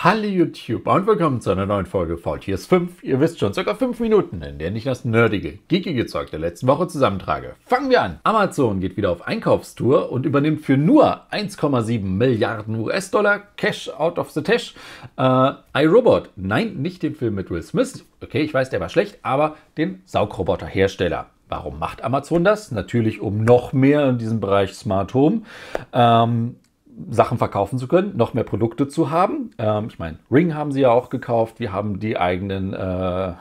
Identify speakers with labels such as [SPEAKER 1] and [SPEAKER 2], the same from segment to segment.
[SPEAKER 1] Hallo YouTube und willkommen zu einer neuen Folge VTS 5. Ihr wisst schon, circa 5 Minuten, in der ich das nerdige, geekige Zeug der letzten Woche zusammentrage. Fangen wir an! Amazon geht wieder auf Einkaufstour und übernimmt für nur 1,7 Milliarden US-Dollar Cash out of the Tash äh, iRobot. Nein, nicht den Film mit Will Smith. Okay, ich weiß, der war schlecht, aber den Saugroboterhersteller. Warum macht Amazon das? Natürlich, um noch mehr in diesem Bereich Smart Home ähm, Sachen verkaufen zu können, noch mehr Produkte zu haben. Ähm, ich meine, Ring haben sie ja auch gekauft, wir haben die eigenen äh,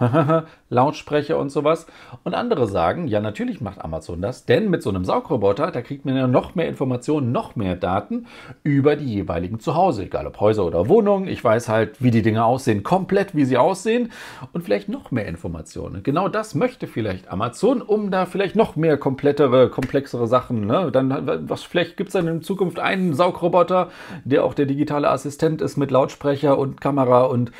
[SPEAKER 1] Lautsprecher und sowas. Und andere sagen, ja, natürlich macht Amazon das, denn mit so einem Saugroboter, da kriegt man ja noch mehr Informationen, noch mehr Daten über die jeweiligen Zuhause, egal ob Häuser oder Wohnungen. Ich weiß halt, wie die Dinge aussehen, komplett wie sie aussehen und vielleicht noch mehr Informationen. Genau das möchte vielleicht Amazon, um da vielleicht noch mehr komplettere, komplexere Sachen, ne? dann, was, vielleicht gibt es dann in Zukunft einen Saugroboter, Roboter, der auch der digitale Assistent ist mit Lautsprecher und Kamera und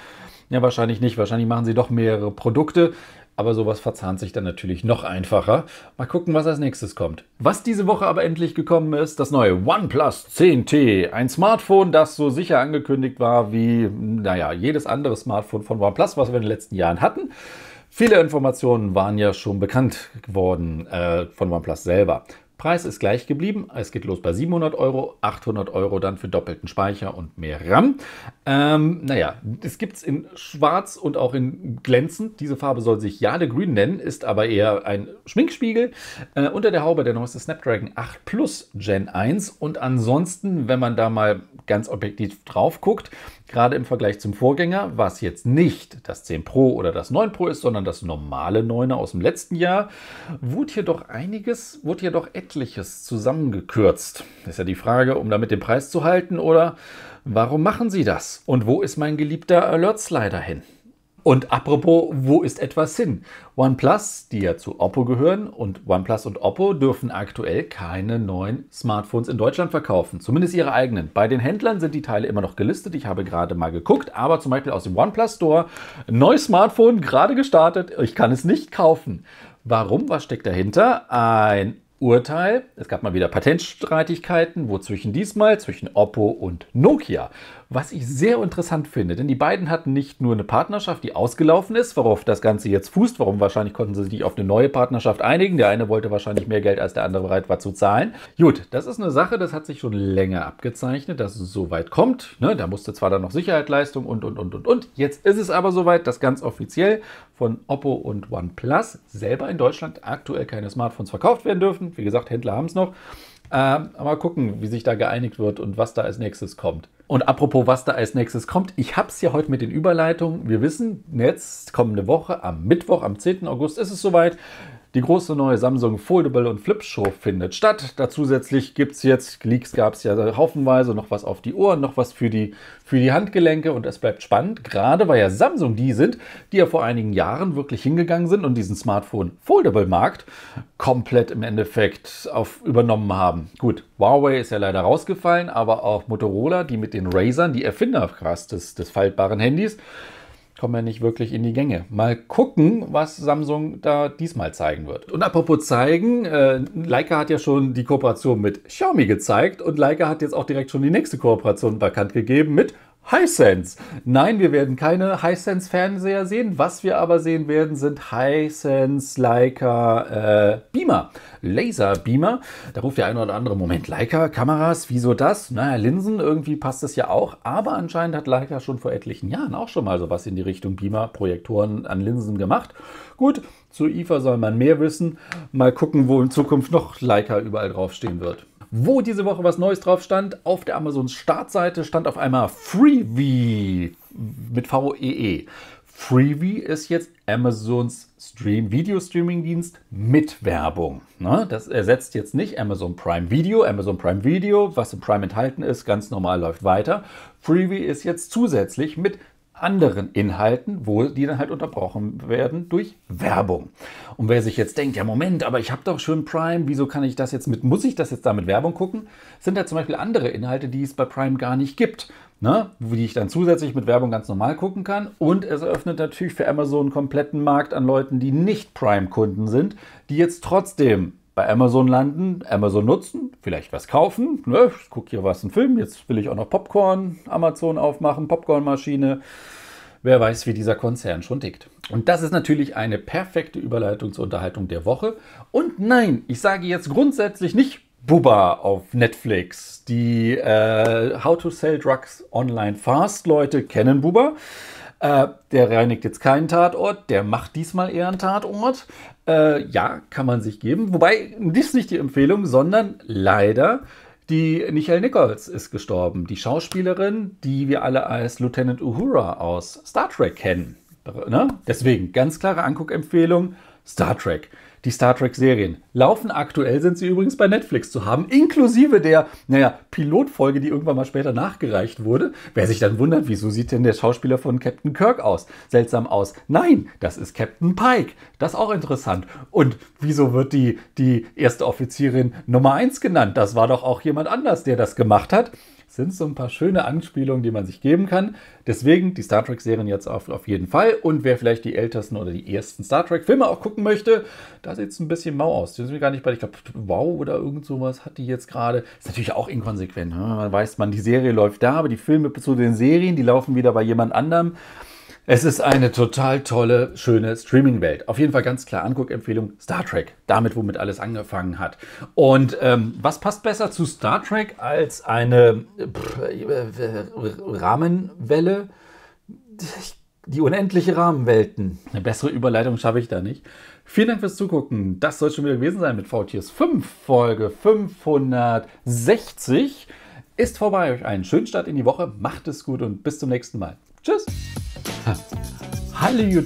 [SPEAKER 1] ja, wahrscheinlich nicht. Wahrscheinlich machen sie doch mehrere Produkte. Aber sowas verzahnt sich dann natürlich noch einfacher. Mal gucken, was als nächstes kommt. Was diese Woche aber endlich gekommen ist, das neue OnePlus 10T. Ein Smartphone, das so sicher angekündigt war wie, naja, jedes andere Smartphone von OnePlus, was wir in den letzten Jahren hatten. Viele Informationen waren ja schon bekannt geworden äh, von OnePlus selber. Preis ist gleich geblieben. Es geht los bei 700 Euro, 800 Euro dann für doppelten Speicher und mehr RAM. Ähm, naja, es gibt es in Schwarz und auch in glänzend. Diese Farbe soll sich Jade Grün nennen, ist aber eher ein Schminkspiegel. Äh, unter der Haube der neueste Snapdragon 8 Plus Gen 1. Und ansonsten, wenn man da mal ganz objektiv drauf guckt, gerade im Vergleich zum Vorgänger, was jetzt nicht das 10 Pro oder das 9 Pro ist, sondern das normale 9er aus dem letzten Jahr, wurde hier doch einiges, wurde hier doch etliches zusammengekürzt. Ist ja die Frage, um damit den Preis zu halten oder warum machen sie das? Und wo ist mein geliebter Alert Slider hin? Und apropos, wo ist etwas hin? OnePlus, die ja zu Oppo gehören, und OnePlus und Oppo dürfen aktuell keine neuen Smartphones in Deutschland verkaufen. Zumindest ihre eigenen. Bei den Händlern sind die Teile immer noch gelistet. Ich habe gerade mal geguckt, aber zum Beispiel aus dem OnePlus Store, neues Smartphone, gerade gestartet. Ich kann es nicht kaufen. Warum? Was steckt dahinter? Ein Urteil. Es gab mal wieder Patentstreitigkeiten, wozwischen diesmal zwischen Oppo und Nokia. Was ich sehr interessant finde, denn die beiden hatten nicht nur eine Partnerschaft, die ausgelaufen ist, worauf das Ganze jetzt fußt, warum wahrscheinlich konnten sie sich auf eine neue Partnerschaft einigen. Der eine wollte wahrscheinlich mehr Geld, als der andere bereit war zu zahlen. Gut, das ist eine Sache, das hat sich schon länger abgezeichnet, dass es so weit kommt. Ne, da musste zwar dann noch Sicherheitsleistung und, und, und, und, und. Jetzt ist es aber soweit, dass ganz offiziell von Oppo und OnePlus selber in Deutschland aktuell keine Smartphones verkauft werden dürfen. Wie gesagt, Händler haben es noch. Ähm, mal gucken, wie sich da geeinigt wird und was da als nächstes kommt. Und apropos, was da als nächstes kommt, ich habe es ja heute mit den Überleitungen. Wir wissen, jetzt kommende Woche, am Mittwoch, am 10. August ist es soweit. Die große neue Samsung Foldable und Flip Show findet statt. Da zusätzlich gibt es jetzt, Leaks gab es ja haufenweise, noch was auf die Ohren, noch was für die, für die Handgelenke und es bleibt spannend. Gerade weil ja Samsung die sind, die ja vor einigen Jahren wirklich hingegangen sind und diesen Smartphone Foldable Markt komplett im Endeffekt auf, übernommen haben. Gut, Huawei ist ja leider rausgefallen, aber auch Motorola, die mit den Razern, die Erfinder des, des faltbaren Handys, kommen ja nicht wirklich in die Gänge. Mal gucken, was Samsung da diesmal zeigen wird. Und apropos zeigen, äh, Leica hat ja schon die Kooperation mit Xiaomi gezeigt und Leica hat jetzt auch direkt schon die nächste Kooperation bekannt gegeben mit Hisense. Nein, wir werden keine Hisense-Fernseher sehen. Was wir aber sehen werden, sind Hisense Leica äh, Beamer. Laser-Beamer. Da ruft der eine oder andere Moment Leica, Kameras, wieso das? Naja, Linsen, irgendwie passt das ja auch. Aber anscheinend hat Leica schon vor etlichen Jahren auch schon mal sowas in die Richtung Beamer-Projektoren an Linsen gemacht. Gut, zu IFA soll man mehr wissen. Mal gucken, wo in Zukunft noch Leica überall draufstehen wird. Wo diese Woche was Neues drauf stand, auf der Amazon Startseite stand auf einmal Freebie mit VEE. Freebie ist jetzt Amazons Stream Video Streaming Dienst mit Werbung. Ne? Das ersetzt jetzt nicht Amazon Prime Video. Amazon Prime Video, was im Prime enthalten ist, ganz normal läuft weiter. Freebie ist jetzt zusätzlich mit anderen Inhalten, wo die dann halt unterbrochen werden durch Werbung. Und wer sich jetzt denkt, ja Moment, aber ich habe doch schon Prime, wieso kann ich das jetzt mit, muss ich das jetzt da mit Werbung gucken? Sind da zum Beispiel andere Inhalte, die es bei Prime gar nicht gibt, ne? die ich dann zusätzlich mit Werbung ganz normal gucken kann. Und es eröffnet natürlich für Amazon einen kompletten Markt an Leuten, die nicht Prime-Kunden sind, die jetzt trotzdem bei Amazon landen, Amazon nutzen, vielleicht was kaufen. Ne? Ich gucke hier was, ein Film, jetzt will ich auch noch Popcorn, Amazon aufmachen, Popcornmaschine. Wer weiß, wie dieser Konzern schon tickt. Und das ist natürlich eine perfekte Überleitung zur Unterhaltung der Woche. Und nein, ich sage jetzt grundsätzlich nicht Bubba auf Netflix. Die äh, How to Sell Drugs Online Fast Leute kennen Bubba. Äh, der reinigt jetzt keinen Tatort, der macht diesmal eher einen Tatort. Äh, ja, kann man sich geben. Wobei, dies nicht die Empfehlung, sondern leider die Michael Nichols ist gestorben. Die Schauspielerin, die wir alle als Lieutenant Uhura aus Star Trek kennen. Ne? Deswegen ganz klare Anguckempfehlung: Star Trek die Star Trek-Serien laufen. Aktuell sind sie übrigens bei Netflix zu haben, inklusive der, naja, Pilotfolge, die irgendwann mal später nachgereicht wurde. Wer sich dann wundert, wieso sieht denn der Schauspieler von Captain Kirk aus? Seltsam aus. Nein, das ist Captain Pike. Das ist auch interessant. Und wieso wird die, die erste Offizierin Nummer 1 genannt? Das war doch auch jemand anders, der das gemacht hat sind so ein paar schöne Anspielungen, die man sich geben kann. Deswegen die Star Trek-Serien jetzt auf, auf jeden Fall. Und wer vielleicht die ältesten oder die ersten Star Trek-Filme auch gucken möchte, da sieht es ein bisschen mau aus. Die sind mir gar nicht bei, ich glaube, wow oder irgend sowas hat die jetzt gerade. Ist natürlich auch inkonsequent. Ne? Man weiß, man, die Serie läuft da, aber die Filme zu den Serien, die laufen wieder bei jemand anderem. Es ist eine total tolle, schöne Streaming-Welt. Auf jeden Fall ganz klar Anguckempfehlung Star Trek. Damit, womit alles angefangen hat. Und ähm, was passt besser zu Star Trek als eine äh, Rahmenwelle? Die unendliche Rahmenwelten. Eine bessere Überleitung schaffe ich da nicht. Vielen Dank fürs Zugucken. Das soll schon wieder gewesen sein mit VTS 5, Folge 560. Ist vorbei. Euch einen schönen Start in die Woche. Macht es gut und bis zum nächsten Mal. Tschüss. Hallo.